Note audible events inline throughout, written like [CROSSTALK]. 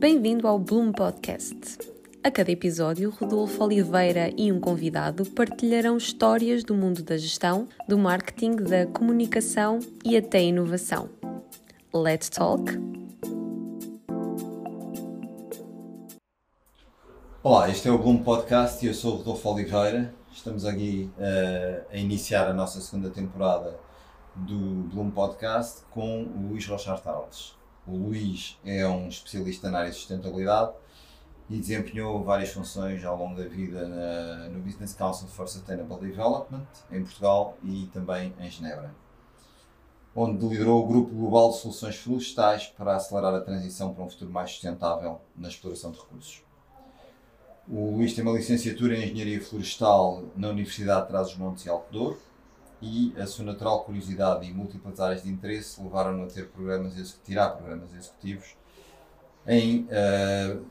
Bem-vindo ao Bloom Podcast. A cada episódio, Rodolfo Oliveira e um convidado partilharão histórias do mundo da gestão, do marketing, da comunicação e até inovação. Let's talk! Olá, este é o Bloom Podcast e eu sou o Rodolfo Oliveira. Estamos aqui uh, a iniciar a nossa segunda temporada do Bloom Podcast com o Luís Rochar Tarles. O Luís é um especialista na área de sustentabilidade e desempenhou várias funções ao longo da vida na, no Business Council for Sustainable Development em Portugal e também em Genebra, onde liderou o Grupo Global de Soluções Florestais para acelerar a transição para um futuro mais sustentável na exploração de recursos. O Luís tem uma licenciatura em Engenharia Florestal na Universidade de Trás-os-Montes e Alto Douro e a sua natural curiosidade e múltiplas áreas de interesse levaram-no a ter programas, tirar programas executivos em uh,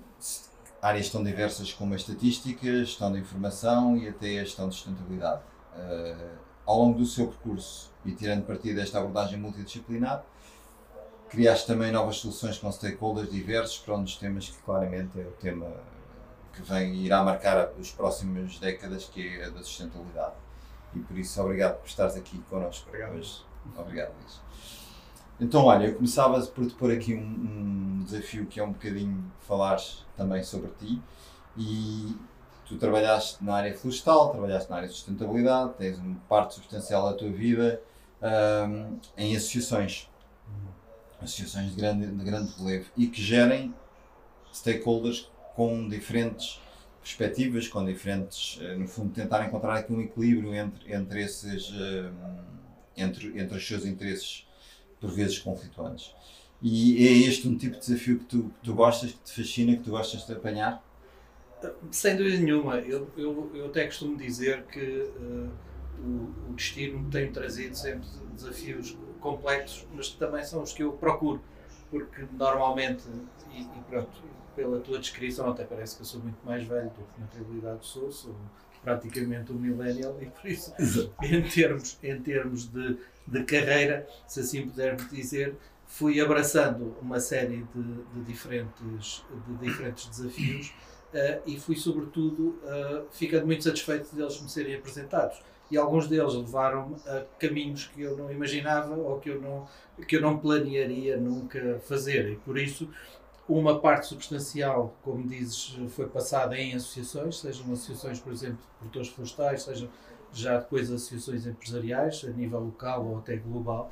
áreas tão diversas como a estatística, a gestão da informação e até a gestão de sustentabilidade. Uh, ao longo do seu percurso e tirando partido desta abordagem multidisciplinar, criaste também novas soluções com stakeholders diversos para um dos temas que claramente é o tema que vem irá marcar as próximas décadas, que é a da sustentabilidade. E por isso, obrigado por estares aqui connosco obrigado. hoje. Obrigado, Luís. Então, olha, eu começava por te pôr aqui um, um, desafio que é um bocadinho falar também sobre ti. E tu trabalhaste na área florestal, trabalhaste na área de sustentabilidade, tens uma parte substancial da tua vida um, em associações. Associações de grande, de grande relevo e que gerem stakeholders com diferentes perspectivas, com diferentes, eh, no fundo, tentar encontrar aqui um equilíbrio entre, entre esses, eh, entre, entre os seus interesses, por vezes conflituantes. E é este um tipo de desafio que tu, que tu gostas, que te fascina, que tu gostas de apanhar? Sem dúvida nenhuma. Eu, eu, eu até costumo dizer que uh, o, o, destino tem trazido sempre desafios complexos, mas também são os que eu procuro, porque normalmente, e, e pronto, pela tua descrição, até parece que eu sou muito mais velho do que na realidade sou, sou praticamente um millennial e por isso, em termos, em termos de, de carreira, se assim pudermos dizer, fui abraçando uma série de, de diferentes, de diferentes desafios uh, e fui, sobretudo, uh, ficando muito satisfeito deles me serem apresentados. E alguns deles levaram-me a caminhos que eu não imaginava ou que eu não, que eu não planearia nunca fazer. E por isso uma parte substancial, como dizes, foi passada em associações, sejam associações, por exemplo, de produtores florestais, sejam já depois associações empresariais, a nível local ou até global.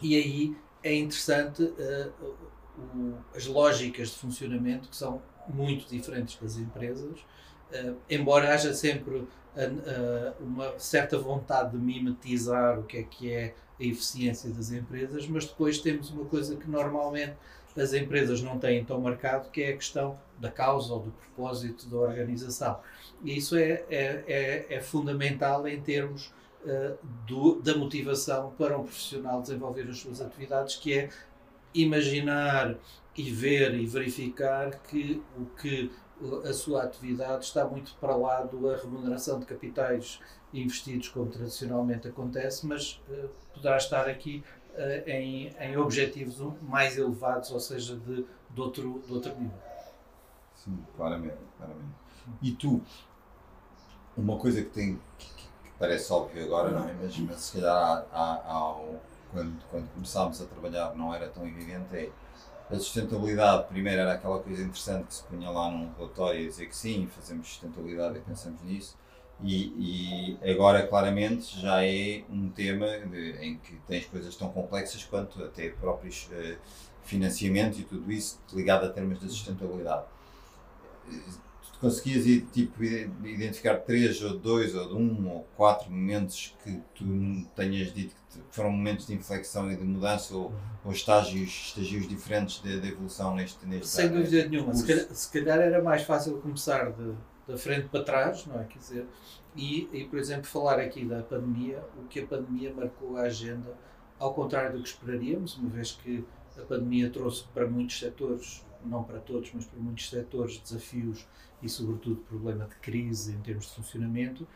E aí é interessante uh, o, as lógicas de funcionamento, que são muito diferentes das empresas, uh, embora haja sempre uma certa vontade de mimetizar o que é que é a eficiência das empresas, mas depois temos uma coisa que normalmente as empresas não têm tão marcado, que é a questão da causa ou do propósito da organização. E isso é, é, é, é fundamental em termos uh, do, da motivação para um profissional desenvolver as suas atividades, que é imaginar e ver e verificar que o que a sua atividade está muito para lá da remuneração de capitais investidos, como tradicionalmente acontece, mas uh, poderá estar aqui uh, em, em objetivos mais elevados, ou seja, de, de, outro, de outro nível. Sim, claramente, claramente. E tu, uma coisa que tem que, que parece óbvio agora, não é? Mas, mas se calhar há, há, há, quando, quando começámos a trabalhar não era tão evidente, é a sustentabilidade, primeiro era aquela coisa interessante que se punha lá num relatório e dizer que sim, fazemos sustentabilidade e pensamos nisso. E, e, agora claramente já é um tema de, em que tens coisas tão complexas quanto até próprios uh, financiamento e tudo isso ligado a termos de sustentabilidade. Tu conseguias tipo, identificar três ou dois ou um ou quatro momentos que tu tenhas dito que foram momentos de inflexão e de mudança ou, ou estágios, estágios diferentes de, de evolução neste, neste Sem dúvida nenhuma. Se calhar, se calhar era mais fácil começar de da frente para trás, não é? Quer dizer, e, e, por exemplo, falar aqui da pandemia, o que a pandemia marcou a agenda, ao contrário do que esperaríamos, uma vez que a pandemia trouxe para muitos setores, não para todos, mas para muitos setores, desafios e, sobretudo, problema de crise em termos de funcionamento.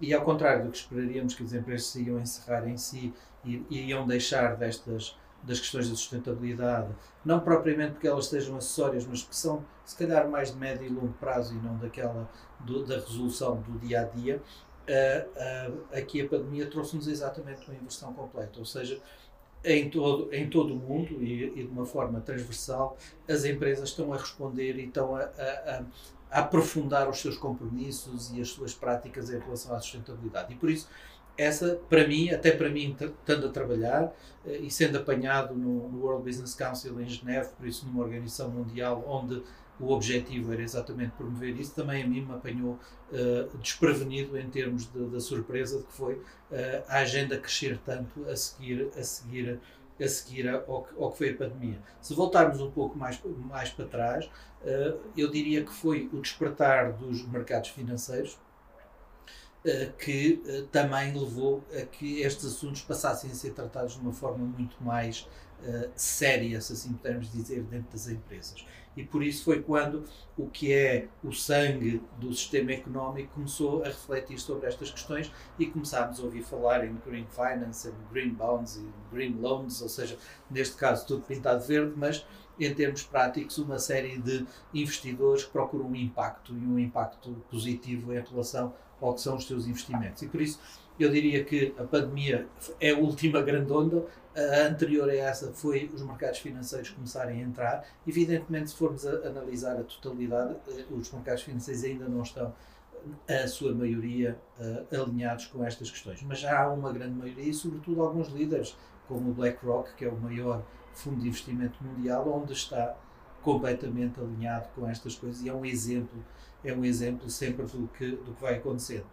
E ao contrário do que esperaríamos, que as empresas se iam encerrar em si e, iam deixar destas das questões da sustentabilidade, não propriamente porque elas sejam acessórias, mas que são se calhar mais de médio e longo prazo e não daquela do, da resolução do dia a dia, uh, uh, aqui a pandemia trouxe-nos exatamente uma inversão completa, ou seja, em todo, em todo o mundo e, e, de uma forma transversal, as empresas estão a responder e estão a, a, a, aprofundar os seus compromissos e as suas práticas em relação à sustentabilidade. E por isso, essa, para mim, até para mim, estando a trabalhar eh, e sendo apanhado no, no World Business Council em Geneve, por isso numa organização mundial onde o objetivo era exatamente promover isso, também a mim me apanhou uh, desprevenido em termos da surpresa de que foi uh, a agenda crescer tanto a seguir, a seguir, a seguir ao, que, ao que foi a pandemia. Se voltarmos um pouco mais, mais para trás, uh, eu diria que foi o despertar dos mercados financeiros que também levou a que estes assuntos passassem a ser tratados de uma forma muito mais séria, se assim pudermos dizer, dentro das empresas e por isso foi quando o que é o sangue do sistema económico começou a refletir sobre estas questões e começámos a ouvir falar em green finance, em green bonds e green loans, ou seja, neste caso tudo pintado verde, mas em termos práticos uma série de investidores que procuram um impacto e um impacto positivo em relação ao que são os seus investimentos. E por isso eu diria que a pandemia é a última grande onda, a anterior a essa foi os mercados financeiros começarem a entrar. Evidentemente, se formos a analisar a totalidade, eh, os mercados financeiros ainda não estão, a sua maioria, uh, alinhados com estas questões. Mas já há uma grande maioria e, sobretudo, alguns líderes, como o BlackRock, que é o maior fundo de investimento mundial, onde está completamente alinhado com estas coisas e é um exemplo, é um exemplo sempre do que, do que vai acontecendo.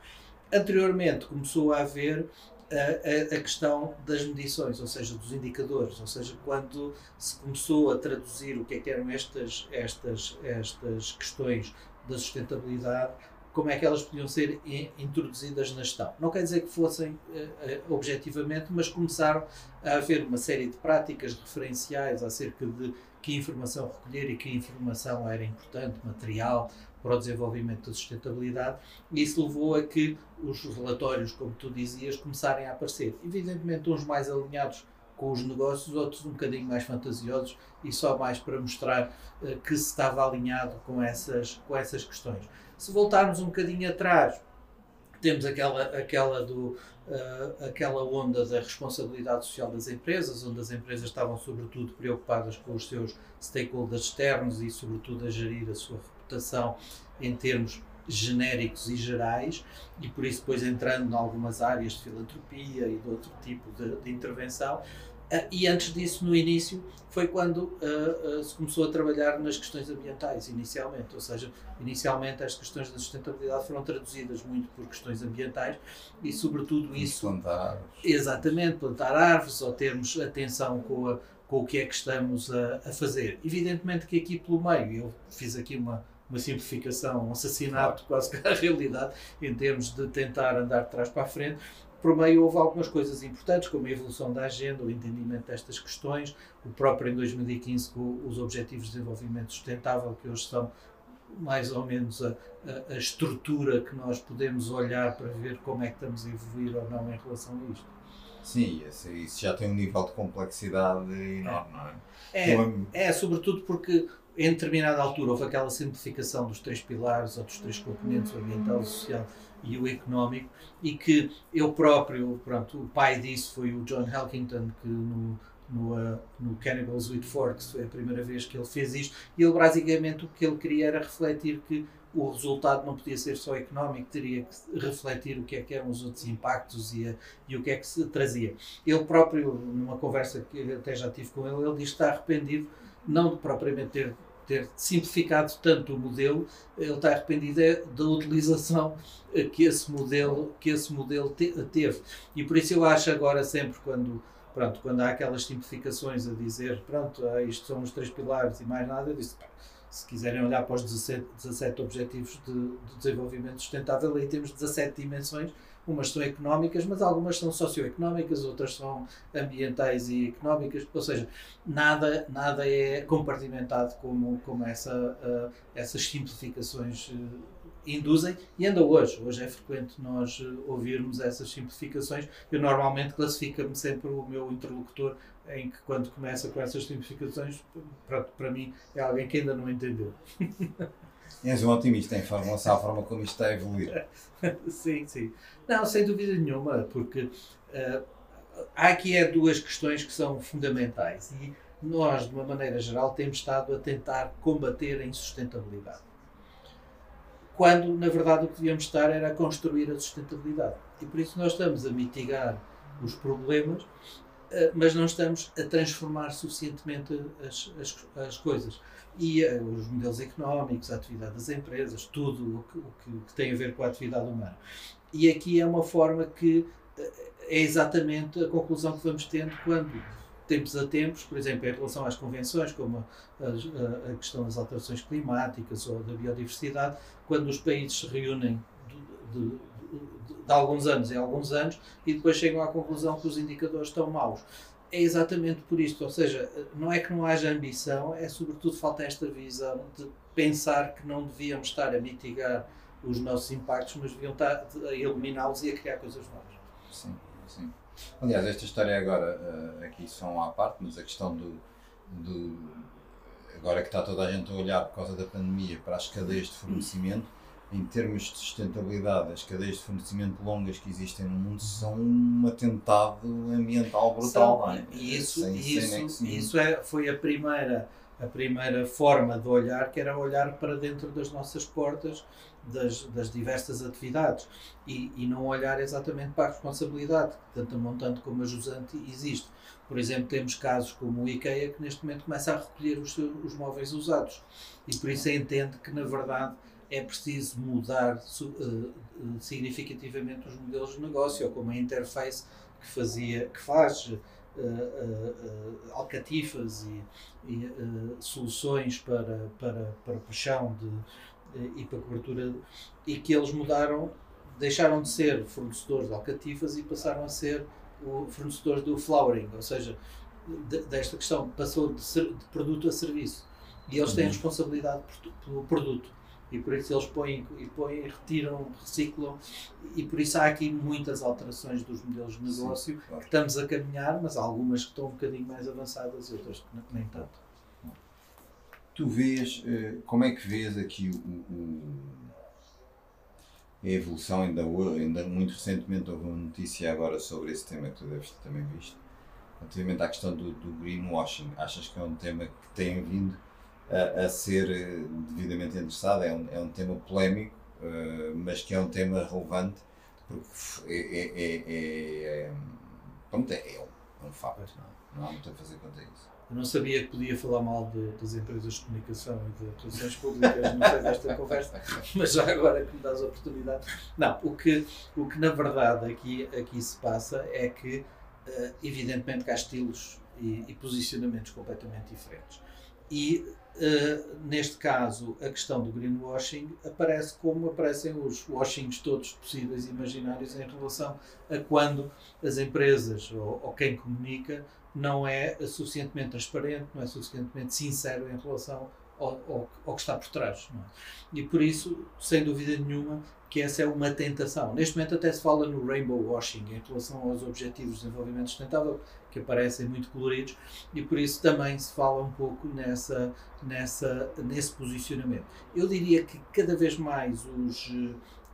Anteriormente começou a haver a, a, questão das medições, ou seja, dos indicadores, ou seja, quando se começou a traduzir o que, é que eram estas, estas, estas questões da sustentabilidade, como é que elas podiam ser introduzidas na gestão. Não quer dizer que fossem uh, objetivamente, mas começaram a haver uma série de práticas referenciais acerca de que informação recolher e que informação era importante, material, para o desenvolvimento da sustentabilidade, e isso levou a que os relatórios, como tu dizias, começarem a aparecer. Evidentemente, uns mais alinhados com os negócios, outros um bocadinho mais fantasiosos e só mais para mostrar uh, que se estava alinhado com essas, com essas questões. Se voltarmos um bocadinho atrás, temos aquela, aquela, do, uh, aquela onda da responsabilidade social das empresas, onde as empresas estavam, sobretudo, preocupadas com os seus stakeholders externos e, sobretudo, a gerir a sua reputação em termos genéricos e gerais e por isso depois entrando em algumas áreas de filantropia e de outro tipo de, de intervenção e antes disso no início foi quando uh, uh, se começou a trabalhar nas questões ambientais inicialmente, ou seja, inicialmente as questões da sustentabilidade foram traduzidas muito por questões ambientais e sobretudo isso plantar árvores. exatamente, plantar árvores ou termos atenção com a com o que é que estamos a, a fazer. Evidentemente que aqui pelo meio, eu fiz aqui uma, uma simplificação, um assassinato claro. quase que a realidade, em termos de tentar andar de trás para a frente. Por meio houve algumas coisas importantes, como a evolução da agenda, o entendimento destas questões, o próprio em 2015 com os Objetivos de Desenvolvimento Sustentável, que hoje são mais ou menos a, a, a estrutura que nós podemos olhar para ver como é que estamos a evoluir ou não em relação a isto. Sim, isso já tem um nível de complexidade enorme, não é? É, é, sobretudo porque em determinada altura houve aquela simplificação dos três pilares, ou dos três componentes, o ambiental, o social e o económico, e que eu próprio, pronto, o pai disso foi o John Helkington, que no, no, uh, no Cannibals with Forks foi a primeira vez que ele fez isto, e ele basicamente o que ele queria era refletir que o resultado não podia ser só económico, teria que refletir o que é que eram os outros impactos e, a, e o que é que se trazia. Ele próprio, numa conversa que até já tive com ele, ele diz que está arrependido, não de propriamente ter, ter simplificado tanto o modelo, ele está arrependido é da utilização que esse modelo, que esse modelo te, teve. E por isso eu acho agora sempre quando pronto, quando há aquelas simplificações a dizer, pronto, ah, isto são os três pilares e mais nada, eu disse, se quiserem olhar para os 17, 17 Objetivos de, de, Desenvolvimento Sustentável, aí temos 17 dimensões. Umas são económicas, mas algumas são socioeconómicas, outras são ambientais e económicas. Ou seja, nada, nada é compartimentado como, como essa, uh, essas simplificações uh, induzem e ainda hoje. Hoje é frequente nós uh, ouvirmos essas simplificações. Eu normalmente classifico-me sempre o meu interlocutor em que quando começa com essas simplificações, para, para mim é alguém que ainda não entendeu. [LAUGHS] És um otimista em relação à forma como isto está a evoluir. [LAUGHS] sim, sim. Não, sem dúvida nenhuma, porque uh, há aqui é duas questões que são fundamentais e nós, de uma maneira geral, temos estado a tentar combater a insustentabilidade. Quando, na verdade, o que devíamos estar era a construir a sustentabilidade. E por isso nós estamos a mitigar os problemas eh, mas não estamos a transformar suficientemente as, as, as coisas. E uh, os modelos económicos, a atividade das empresas, tudo o que, o que, tem a ver com a atividade humana. E aqui é uma forma que uh, é exatamente a conclusão que vamos tendo quando, tempos a tempos, por exemplo, em relação às convenções, como a, a, a questão das alterações climáticas ou da biodiversidade, quando os países se reúnem de, de, de alguns anos em alguns anos e depois chegam à conclusão que os indicadores estão maus. É exatamente por isto, ou seja, não é que não haja ambição, é sobretudo falta esta visão de pensar que não devíamos estar a mitigar os nossos impactos, mas deviam estar a eliminá-los e a criar coisas novas. Sim, sim. Aliás, esta história agora, eh, aqui são à parte, mas a questão do, do agora que está toda a gente a olhar por causa da pandemia para as cadeias de fornecimento, em termos de sustentabilidade, as cadeias de fornecimento longas que existem no mundo são um atentado ambiental brutal. São, é? E isso, sem, isso, sem isso é, foi a primeira, a primeira forma de olhar, que era olhar para dentro das nossas portas das, das diversas atividades e, e não olhar exatamente para a responsabilidade, que tanto a montante como a jusante existe. Por exemplo, temos casos como o IKEA que neste momento começa a recolher os, os móveis usados e por isso entende que na verdade é preciso mudar uh, significativamente os modelos de negócio, ou como a interface que fazia, que faz uh, uh, alcatifas e, e soluções para, para, para puxão de, e para cobertura, e que eles mudaram, deixaram de ser fornecedores de alcatifas e passaram a ser o fornecedor do flowering, ou seja, de, desta questão passou de, ser, de, produto a serviço. E eles têm uhum. responsabilidade pelo produto e por isso eles põem, e põem, retiram, reciclam, e por isso há aqui muitas alterações dos modelos de negócio Sim, claro. que estamos a caminhar, mas há algumas que estão um bocadinho mais avançadas e outras que nem tanto. Tu vês, eh, como é que vês aqui o, o, a evolução, ainda, ainda muito recentemente houve uma notícia agora sobre esse tema que tu deves também visto, relativamente à questão do, do greenwashing. Achas que é um tema que tem vindo a, a ser eh, devidamente endereçado. É um, é um tema polémico, uh, mas que é um tema relevante porque é, é, é, é, pronto, é, é, um, é um facto. Não, não há muito a fazer quanto a isso. Eu não sabia que podia falar mal de, das empresas de comunicação e de relações públicas no meio desta [LAUGHS] conversa, mas já agora que me dás a oportunidade. Não, o que, o que na verdade aqui, aqui se passa é que, uh, evidentemente, que há estilos e, e posicionamentos completamente diferentes. E Uh, neste caso, a questão do greenwashing aparece como aparecem os washings todos possíveis e imaginários em relação a quando as empresas ou, ou quem comunica não é suficientemente transparente, não é suficientemente sincero em relação ao, ao, ao que está por trás. É? E por isso, sem dúvida nenhuma, que essa é uma tentação. Neste momento até se fala no rainbow washing em relação aos objetivos de desenvolvimento sustentável, que aparecem muito coloridos, e por isso também se fala um pouco nessa, nessa, nesse posicionamento. Eu diria que cada vez mais os,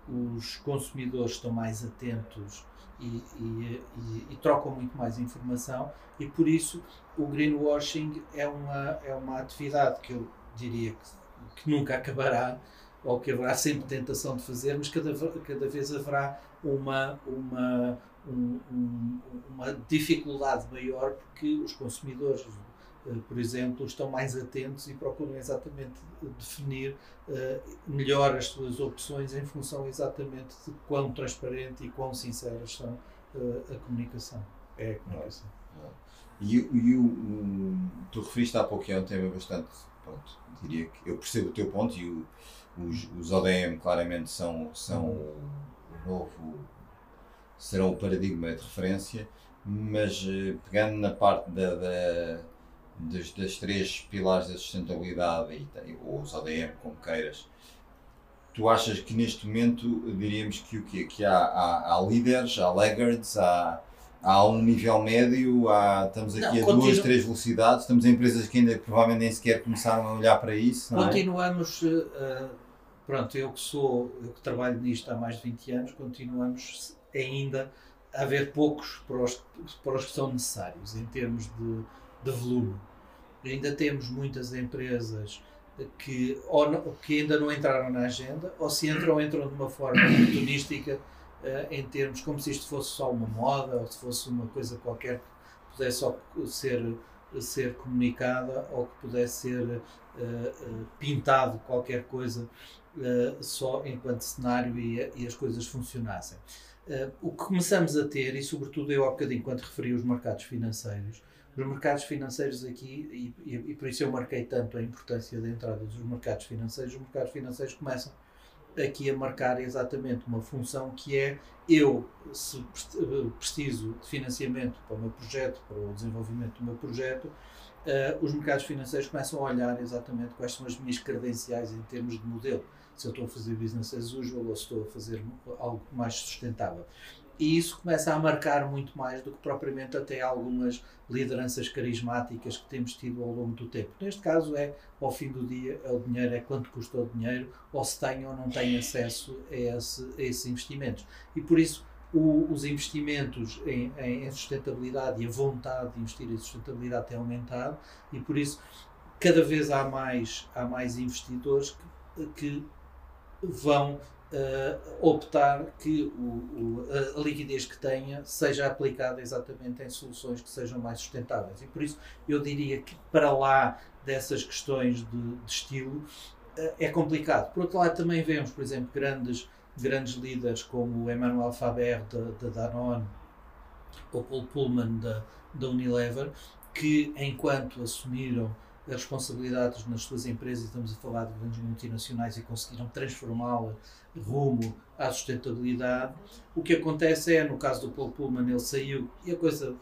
os consumidores estão mais atentos e, e, e, e, trocam muito mais informação e por isso o greenwashing é uma, é uma atividade que eu diria que, que nunca acabará ou que haverá sempre tentação de fazer, mas cada, cada vez haverá uma, uma, um, um, uma dificuldade maior porque os consumidores, eh, por exemplo, estão mais atentos e procuram exatamente definir uh, melhor as suas opções em função exatamente de quão transparente e quão sinceras são uh, a comunicação. É a comunicação. E, e o, o, tu referiste há pouco é um tema bastante, pronto, diria que eu percebo o teu ponto e o os, os ODM claramente são, são o novo, serão o paradigma de referência, mas eh, pegando na parte da, da das, das, três pilares da sustentabilidade, e, ou os ODM, como queiras, tu achas que neste momento diríamos que o quê? Que há, há, há líderes, há laggards, há, há um nível médio, há, estamos aqui Não, a duas, três velocidades, estamos em empresas que ainda provavelmente nem sequer começaram a olhar para isso, é? Continuamos, eh, eh, pronto, eu que sou, eu que trabalho nisto há mais de 20 anos, continuamos ainda haver poucos para os, para os que são necessários em termos de, de volume. Ainda temos muitas empresas que, ou não- que ainda não entraram na agenda, ou se entram, entram de uma forma oportunística, eh, em termos como se isto fosse só uma moda, ou se fosse uma coisa qualquer que pudesse só ser, ser comunicada, ou que pudesse ser eh, eh, pintado qualquer coisa só enquanto cenário e, e as coisas funcionassem. Eh, o que começamos a ter, e sobretudo eu há bocadinho quando referi os mercados financeiros, os mercados financeiros aqui, e, e, e por isso eu marquei tanto a importância da entrada dos mercados financeiros, os mercados financeiros começam aqui a marcar exatamente uma função que é eu, se pre- preciso de financiamento para o meu projeto, para o desenvolvimento do meu projeto, eh, os mercados financeiros começam a olhar exatamente quais são as minhas credenciais em termos de modelo. Se eu estou a fazer business as usual ou se estou a fazer algo mais sustentável. E isso começa a marcar muito mais do que propriamente até algumas lideranças carismáticas que temos tido ao longo do tempo. Neste caso é, ao fim do dia, é o dinheiro, é quanto custa o dinheiro, ou se tem ou não tem acesso a, esse, a esses investimentos. E por isso o- os investimentos em, em- em sustentabilidade e a vontade de investir em sustentabilidade tem aumentado e por isso cada vez há mais, há mais investidores que, que vão eh, optar que o, o- a, liquidez que tenha seja aplicada exatamente em soluções que sejam mais sustentáveis. E por isso eu diria que para lá dessas questões de, de estilo eh, é complicado. Por outro lado, também vemos, por exemplo, grandes, grandes líderes como o Emmanuel Faber da, da Danone ou Paul Pullman da, da Unilever, que enquanto assumiram as responsabilidades nas suas empresas, estamos a falar de grandes multinacionais e conseguiram transformá-la rumo à sustentabilidade, o que acontece é, no caso do Paul Pullman, ele saiu e a coisa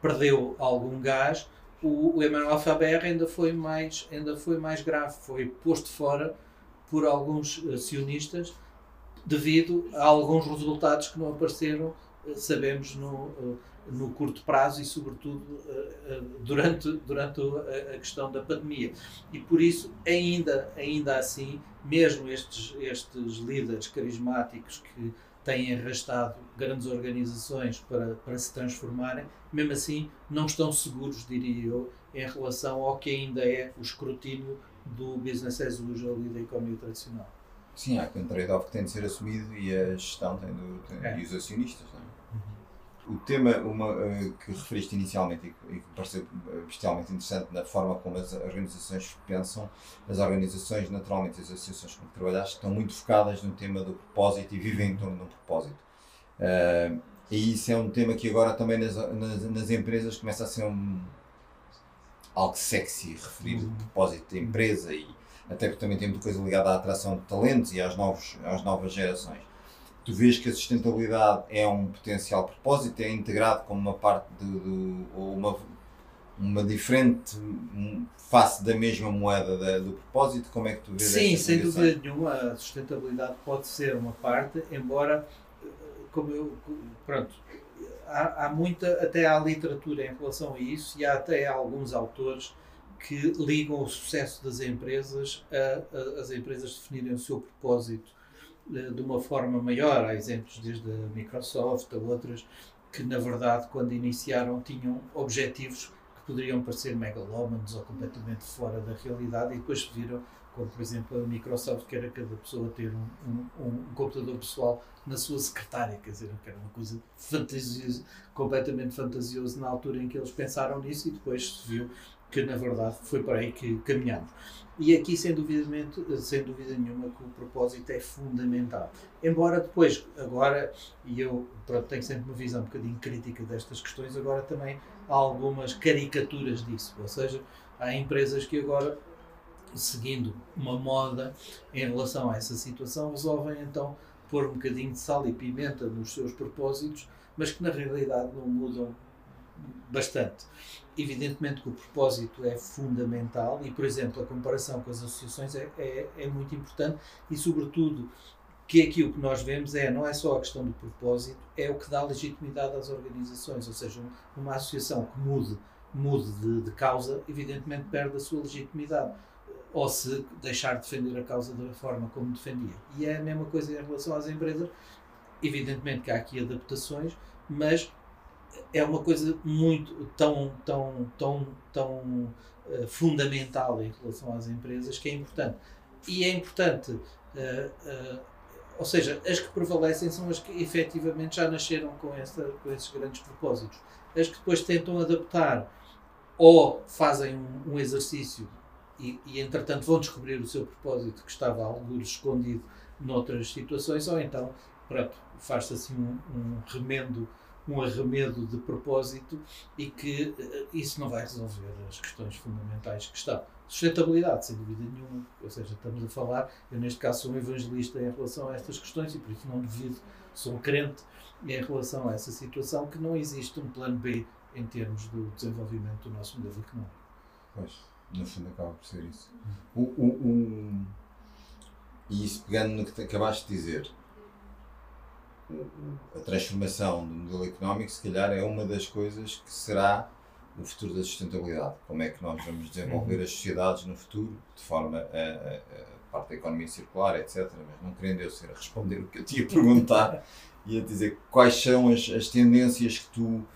perdeu algum gás, o, o Emmanuel Faber ainda foi mais ainda foi mais grave, foi posto fora por alguns eh, sionistas devido a alguns resultados que não apareceram, eh, sabemos, no, eh, no curto prazo e, sobretudo, eh, durante, durante a questão da pandemia. E por isso, ainda, ainda assim, mesmo estes, estes líderes carismáticos que têm arrastado grandes organizações para, para se transformarem, mesmo assim, não estão seguros, diria eu, em relação ao que ainda é o escrutínio do business as usual e da economia tradicional. Sim, há aqui um trade-off que tem de ser assumido e a gestão tem de, tem, É. e os acionistas. É? O tema uma, eh, que referiste inicialmente e que, pareceu eh, bestialmente interessante na forma como as organizações pensam, as organizações, naturalmente, as associações com que trabalhaste, estão muito focadas no tema do propósito e vivem em torno de um propósito. Eh, e isso é um tema que agora também nas, nas, nas empresas começa a ser um, algo sexy, referir o Uhum. propósito da empresa e até porque também tem muita coisa ligada à atração de talentos e às, novos, às novas gerações. Tu vês que a sustentabilidade é um potencial propósito, é integrado como uma parte do, do- ou uma, uma diferente face da mesma moeda da- do propósito? Como é que tu vês Sim, sem dúvida nenhuma, a sustentabilidade pode ser uma parte, embora, como eu, pronto, há, há muita, até há literatura em relação a isso e há até alguns autores que ligam o sucesso das empresas a, a- as empresas definirem o seu propósito eh, de uma forma maior. Há exemplos desde a Microsoft a outras que, na verdade, quando iniciaram, tinham objetivos que poderiam parecer megalómanos ou completamente fora da realidade e depois viram, como por exemplo a Microsoft, que era cada pessoa ter um, um, um computador pessoal na sua secretária, quer dizer, que era uma coisa fantasiosa, completamente fantasioso na altura em que eles pensaram nisso e depois se viu que na verdade foi para aí que caminhamos. E aqui, sem sem dúvida nenhuma, que o propósito é fundamental. Embora depois, agora, e eu pronto, tenho sempre uma visão um bocadinho crítica destas questões, agora também há algumas caricaturas disso. Ou seja, há empresas que agora, seguindo uma moda em relação a essa situação, resolvem então pôr um bocadinho de sal e pimenta nos seus propósitos, mas que na realidade não mudam bastante. Evidentemente que o propósito é fundamental e, por exemplo, a comparação com as associações é, é, é muito importante e, sobretudo, que aqui o que nós vemos é, não é só a questão do propósito, é o que dá legitimidade às organizações, ou seja, uma associação que mude, mude de, de causa, evidentemente perde a sua legitimidade ou se deixar de defender a causa da forma como defendia. E é a mesma coisa em relação às empresas. Evidentemente que há aqui adaptações, mas é uma coisa muito tão tão tão tão uh, fundamental em relação às empresas que é importante. E é importante uh, uh, ou seja as que prevalecem são as que efetivamente já nasceram com essa com esses grandes propósitos. As que depois tentam adaptar ou fazem um, um exercício e, e, entretanto vão descobrir o seu propósito que estava algo escondido noutras situações ou então pronto faz-se assim um, um remendo um arremedo de propósito e que uh, isso não vai resolver as questões fundamentais que estão. Sustentabilidade, sem dúvida nenhuma, ou seja, estamos a falar, eu neste caso sou um evangelista em relação a estas questões e por isso não devido, sou um crente em relação a essa situação que não existe um plano B em termos do desenvolvimento do nosso modelo económico. Pois, no fundo acaba por ser isso. O, o, e isso pegando no que acabaste de dizer, a transformação do modelo económico, se calhar, é uma das coisas que será o futuro da sustentabilidade. Como é que nós vamos desenvolver uhum. as sociedades no futuro, de forma a, a, a parte da economia circular, etc. Mas não querendo eu ser a responder o que eu te ia perguntar, [LAUGHS] ia dizer quais são as, as tendências que tu uh,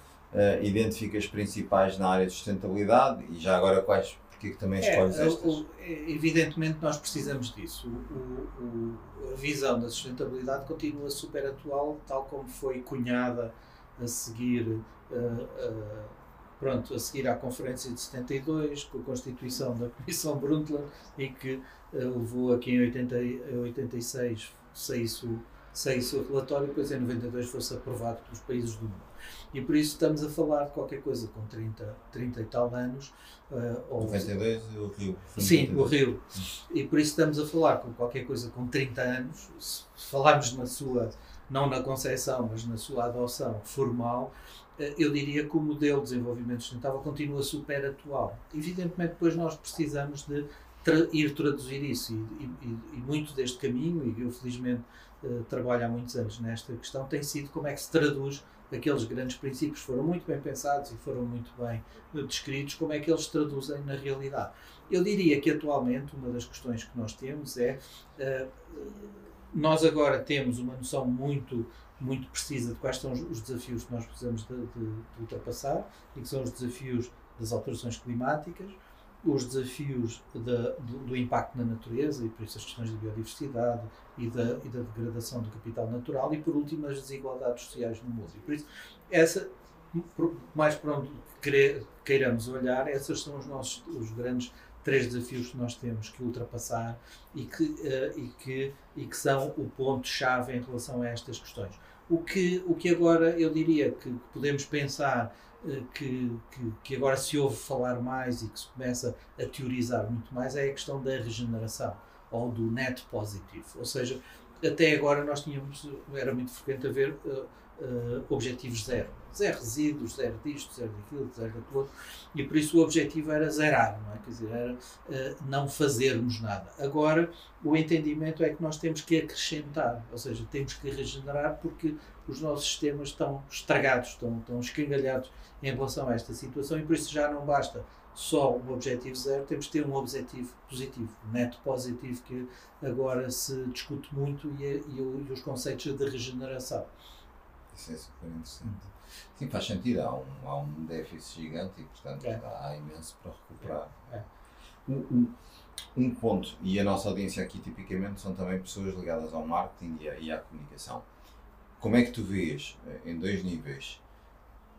identificas principais na área de sustentabilidade e já agora quais porque que também escolhes é, estas? O, evidentemente nós precisamos disso. O, o, a visão da sustentabilidade continua super atual, tal como foi cunhada a seguir, uh, uh, pronto, a seguir à Conferência de 72, com a constituição da Comissão [LAUGHS] Brundtland e que uh, levou a que em 80, 86 saísse o, saísse o relatório depois em 92 fosse aprovado pelos países do mundo. E por isso estamos a falar de qualquer coisa com 30, 30 e tal anos. Uh, ou, 92, o Rio. Sim, o Rio. E por isso estamos a falar com qualquer coisa com 30 anos. Se falarmos na sua, não na concepção, mas na sua adoção formal, uh, eu diria que o modelo de desenvolvimento sustentável continua super atual. Evidentemente, depois nós precisamos de tra ir traduzir isso e, e, e, muito deste caminho, e eu felizmente uh, trabalho há muitos anos nesta questão, tem sido como é que se traduz aqueles grandes princípios foram muito bem pensados e foram muito bem descritos, como é que eles traduzem na realidade. Eu diria que atualmente uma das questões que nós temos é uh, nós agora temos uma noção muito muito precisa de quais são os desafios que nós precisamos de, de, de ultrapassar e que são os desafios das alterações climáticas, os desafios da, do, do, impacto na natureza e por isso as questões da biodiversidade e da, e da degradação do capital natural e por último as desigualdades sociais no mundo. E por isso, essa, mais para onde queiramos olhar, esses são os nossos os grandes três desafios que nós temos que ultrapassar e que, uh, e que, e que são o ponto-chave em relação a estas questões. O que, o que agora eu diria que podemos pensar que, que, que, agora se ouve falar mais e que se começa a teorizar muito mais é a questão da regeneração ou do net positive. Ou seja, até agora nós tínhamos, era muito frequente haver uh, uh, objetivos zero. Zero resíduos, zero disto, zero daquilo, zero daquilo. E por isso o objetivo era zerar, não é? Quer dizer, era uh, não fazermos nada. Agora, o entendimento é que nós temos que acrescentar, ou seja, temos que regenerar porque os nossos sistemas estão estragados, estão, estão escangalhados em relação a esta situação e por isso já não basta só um objetivo zero, temos que ter um objetivo positivo, um neto positivo que agora se discute muito e, e, e os conceitos de regeneração. Isso é super interessante. Sim, faz sentido, há um, há um déficit gigante e portanto é. há imenso para recuperar. É. Um, um, um, ponto, e a nossa audiência aqui tipicamente são também pessoas ligadas ao marketing e à, e à comunicação. Como é que tu vês, eh, em dois níveis,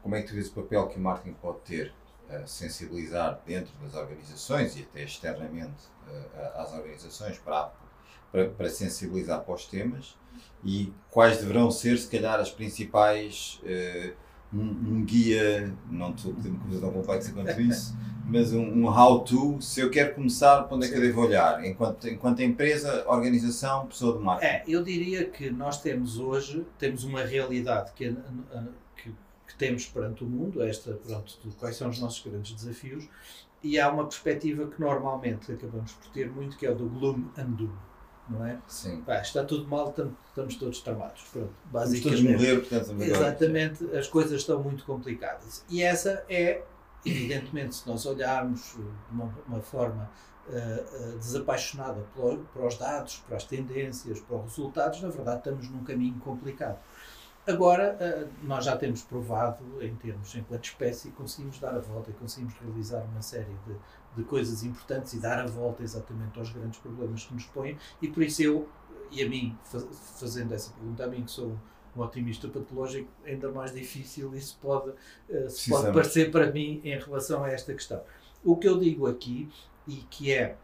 como é que tu vês o papel que o marketing pode ter a sensibilizar dentro das organizações e até externamente eh, às organizações para, para, para, sensibilizar para os temas e quais deverão ser, se calhar, as principais. Uh, um, um, guia, não estou a uma coisa tão complexa quanto isso, [LAUGHS] mas um, um how-to, se eu quero começar, para onde é que eu devo olhar? Enquanto, enquanto empresa, organização, pessoa de marketing. É, eu diria que nós temos hoje, temos uma realidade que, que, que temos perante o mundo, esta, pronto, de quais são os nossos grandes desafios, e há uma perspectiva que normalmente acabamos por ter muito, que é o do gloom and doom. Não é? Sim. Pá, está tudo mal, tam- estamos todos tramados. Pronto, Vamos todos basicamente. morrer, portanto, agora- Exatamente, as coisas estão muito complicadas. E essa é, evidentemente, se nós olharmos de uma, uma forma eh, eh, desapaixonada pelo- para os dados, para as tendências, para os resultados, na verdade estamos num caminho complicado. Agora, eh, nós já temos provado, em termos enquanto espécie, conseguimos dar a volta e conseguimos realizar uma série de, de coisas importantes e dar a volta exatamente aos grandes problemas que nos põem, e por isso eu, e a mim, fa- fazendo essa pergunta, a mim que sou um otimista patológico, ainda mais difícil isso pode, eh, se pode parecer para mim em relação a esta questão. O que eu digo aqui, e que é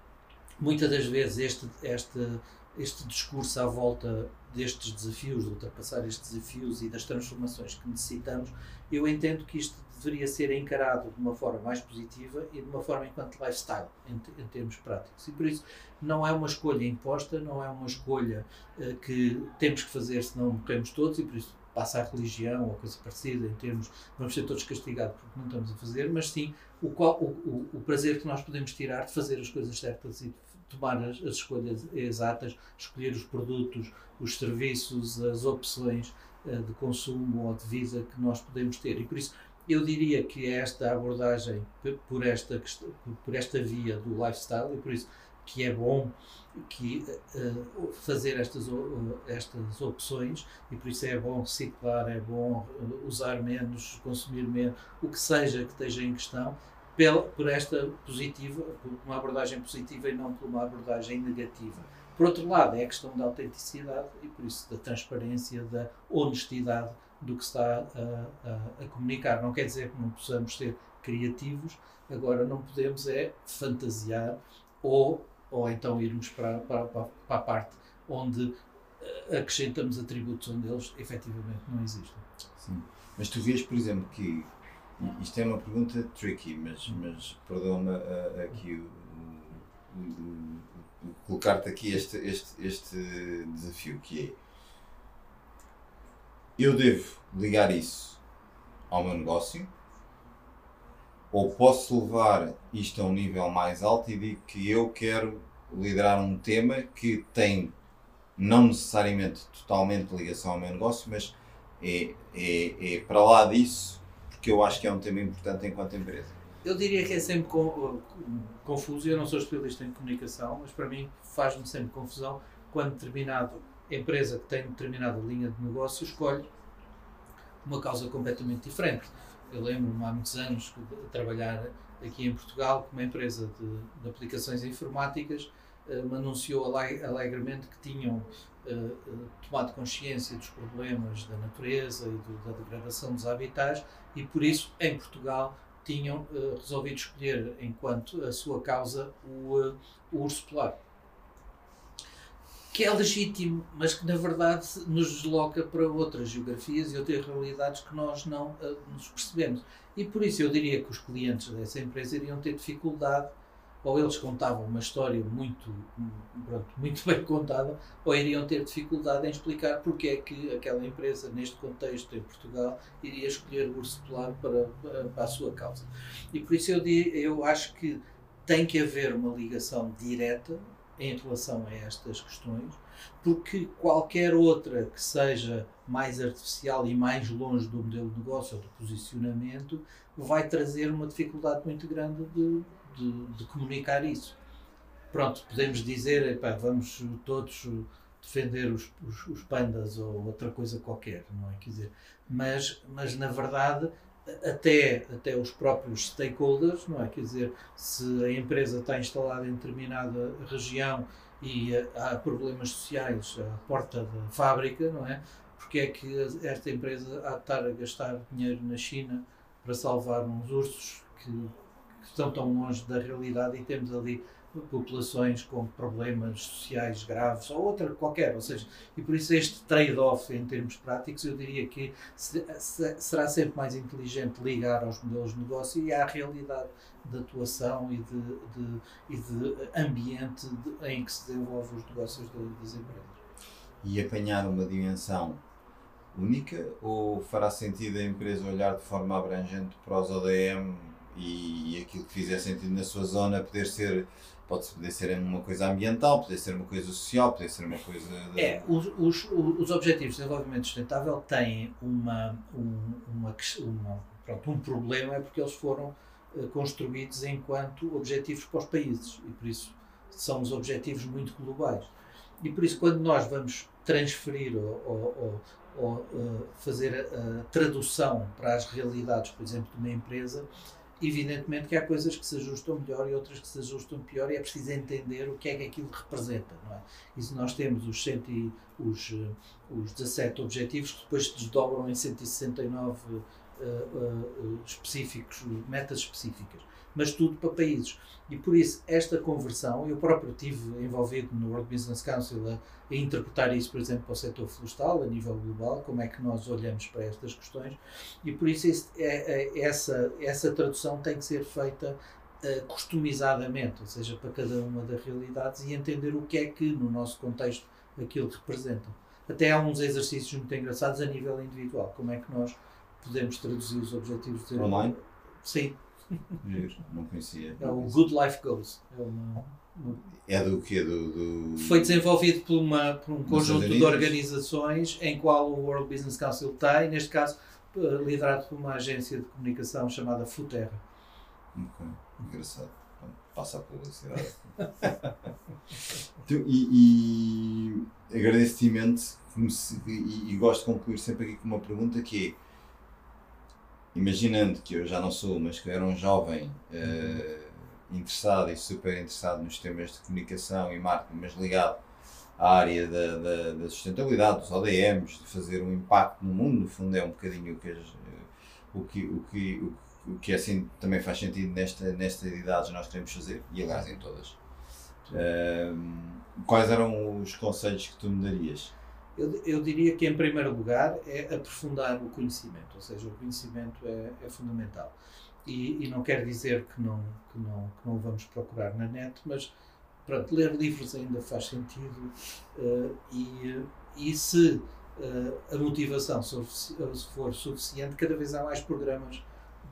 muitas das vezes este, este, este discurso à volta destes desafios, de ultrapassar estes desafios e das transformações que necessitamos, eu entendo que isto deveria ser encarado de uma forma mais positiva e de uma forma enquanto lifestyle, em, em termos práticos. E por isso não é uma escolha imposta, não é uma escolha eh, que temos que fazer senão morremos todos e por isso passa a religião ou coisa parecida em termos vamos ser todos castigados porque não estamos a fazer, mas sim o, qual, o, o, o prazer que nós podemos tirar de fazer as coisas certas e de tomar as, as escolhas exatas, escolher os produtos, os serviços, as opções eh, de consumo ou de vida que nós podemos ter. E por isso eu diria que esta abordagem por esta, por esta via do lifestyle, e por isso que é bom que eh, fazer estas, o- estas opções e por isso é bom reciclar, é bom usar menos, consumir menos, o que seja que esteja em questão, pela, por esta positiva, por uma abordagem positiva e não por uma abordagem negativa. Por outro lado, é a questão da autenticidade e por isso da transparência, da honestidade do que se está a, a- a comunicar. Não quer dizer que não possamos ser criativos, agora não podemos é fantasiar ou, ou então irmos para, para, para, a parte onde eh, acrescentamos atributos onde eles efetivamente não existem. Sim. Mas tu vês, por exemplo, que isto é uma pergunta tricky, mas, mas perdoa-me aqui colocar-te aqui este, este, este desafio que é eu devo ligar isso ao meu negócio? Ou posso levar isto a um nível mais alto e digo que eu quero liderar um tema que tem não necessariamente totalmente ligação ao meu negócio, mas é, é, é para lá disso, porque eu acho que é um tema importante enquanto empresa. Eu diria que é sempre con- confuso, eu não sou especialista em comunicação, mas para mim faz-me sempre confusão quando determinada empresa que tem determinada linha de negócio escolhe uma causa completamente diferente. Eu lembro-me há muitos anos de trabalhar aqui em Portugal com uma empresa de, de aplicações informáticas eh, anunciou ale- alegremente que tinham eh, eh, tomado consciência dos problemas da natureza e da degradação dos habitats e por isso em Portugal tinham resolvido escolher enquanto a sua causa o, o urso polar. Que é legítimo, mas que na verdade nos desloca para outras geografias e outras realidades que nós não eh, nos percebemos. E por isso eu diria que os clientes dessa empresa iriam ter dificuldade, ou eles contavam uma história muito, pronto, [LAUGHS] muito bem contada, ou iriam ter dificuldade em explicar porque é que aquela empresa, neste contexto em Portugal, iria escolher o urso polar para, para, a sua causa. E por isso eu, eu acho que tem que haver uma ligação direta em relação a estas questões, porque qualquer outra que seja mais artificial e mais longe do modelo de negócio ou do posicionamento vai trazer uma dificuldade muito grande de, de, de comunicar isso. Pronto, podemos dizer, epá, vamos todos defender os, os, os pandas ou outra coisa qualquer, não é? Quer dizer, mas, mas na verdade até, até os próprios stakeholders, não é? Quer dizer, se a empresa está instalada em determinada região e eh, há problemas sociais à porta da fábrica, não é? Porque é que esta empresa há de estar a gastar dinheiro na China para salvar uns ursos que, que estão tão longe da realidade e temos ali populações com problemas sociais graves ou outra qualquer, ou seja, e por isso este trade-off em termos práticos eu diria que se- se- será sempre mais inteligente ligar aos modelos de negócio e à realidade de atuação e de, de- e de ambiente de- em que se desenvolvem os negócios das empresas. E apanhar uma dimensão única ou fará sentido a empresa olhar de forma abrangente para os ODM e, e aquilo que fizer sentido na sua zona poder ser pode poder ser uma coisa ambiental, poder ser uma coisa social, poder ser uma coisa. De... É, os, os, os Objetivos de Desenvolvimento Sustentável têm uma, um, uma, uma, pronto, um problema, é porque eles foram uh, construídos enquanto objetivos para os países e por isso são os objetivos muito globais. E por isso, quando nós vamos transferir ou, ou, ou, ou uh, fazer a, a tradução para as realidades, por exemplo, de uma empresa, evidentemente que há coisas que se ajustam melhor e outras que se ajustam pior e é preciso entender o que é que aquilo representa, não é? E se nós temos os, cento e, os, eh, os 17 objetivos que depois se desdobram em 169 uh, uh, específicos, metas específicas mas tudo para países. E por isso, esta conversão, eu próprio estive envolvido no World Business Council a, a, interpretar isso, por exemplo, para o setor florestal, a nível global, como é que nós olhamos para estas questões, e por isso esse, é, é, essa, essa tradução tem que ser feita uh, customizadamente, ou seja, para cada uma das realidades, e entender o que é que, no nosso contexto, aquilo representa. Até há uns exercícios muito engraçados a nível individual, como é que nós podemos traduzir os objetivos de... Online? Sim, [LAUGHS] Giro, não conhecia. É o Good Life Goals. É, uma, uma... é do quê? Do, do... Foi desenvolvido por, uma, por um conjunto de organizações em qual o World Business Council tem, neste caso eh, liderado por uma agência de comunicação chamada Futerra. Ok, engraçado. Passa a publicidade. [LAUGHS] então, e, e agradeço-te imenso e, e gosto de concluir sempre aqui com uma pergunta que é imaginando que eu já não sou, mas que era um jovem uh, interessado e super interessado nos temas de comunicação e marketing, mas ligado à área da, da, da, sustentabilidade, dos ODMs, de fazer um impacto no mundo, no fundo é um bocadinho o que, o que, o que, o, que assim também faz sentido nesta, nesta idade nós queremos fazer, e aliás em todas. Uh, quais eram os conselhos que tu me darias? Eu, eu, diria que, em primeiro lugar, é aprofundar o conhecimento, ou seja, o conhecimento é, é fundamental. E, e, não quer dizer que não, que, não, que não vamos procurar na net, mas pronto, ler livros ainda faz sentido uh, e, e se uh, a motivação for suficiente, cada vez há mais programas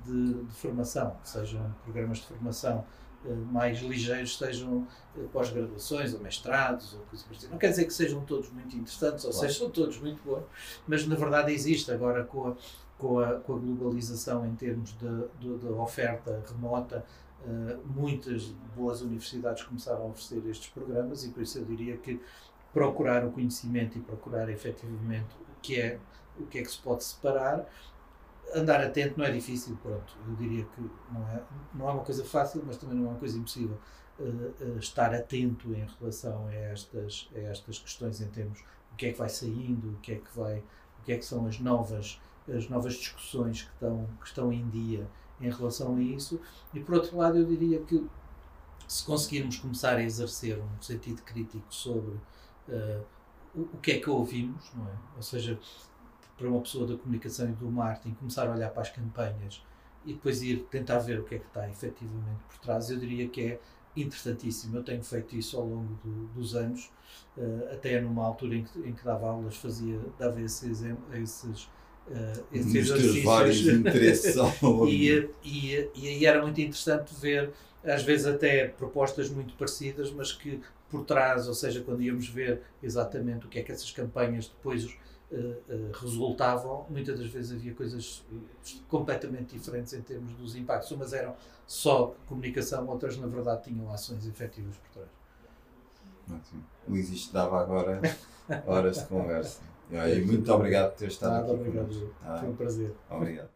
de, de formação, sejam programas de formação mais ligeiros sejam eh, pós-graduações ou mestrados ou coisas assim. Não quer dizer que sejam todos muito interessantes ou claro. sejam todos muito bons, mas na verdade existe agora com a, com a, com a globalização em termos de oferta remota, uh, muitas boas universidades começaram a oferecer estes programas e por isso eu diria que procurar o conhecimento e procurar efetivamente o que é o que é que se pode separar andar atento não é difícil, pronto. Eu diria que não é, não é uma coisa fácil, mas também não é uma coisa impossível. Uh, uh, estar atento em relação a estas, a estas questões em termos o que é que vai saindo, o que é que vai, o que é que são as novas, as novas discussões que estão, que estão em dia em relação a isso. E por outro lado, eu diria que se conseguirmos começar a exercer um sentido crítico sobre uh, o, o que é que ouvimos, não é? Ou seja, para uma pessoa da comunicação e do marketing começar a olhar para as campanhas e depois ir tentar ver o que é que está efetivamente por trás, eu diria que é interessantíssimo. Eu tenho feito isso ao longo do, dos anos, uh, até numa altura em que, em que dava aulas, fazia, dava esses, esses Uh, esses exercícios vários [LAUGHS] interesses e, e, e aí era muito interessante ver às vezes até propostas muito parecidas mas que por trás, ou seja, quando íamos ver exatamente o que é que essas campanhas depois resultavam, muitas das vezes havia coisas completamente diferentes em termos dos impactos. Umas eram só comunicação, outras na verdade tinham ações efetivas por trás. Ótimo. Luís, isto dava agora horas de conversa. E, muito obrigado por ter estado Nada, aqui. Obrigado. Ah, Foi um prazer. Obrigado.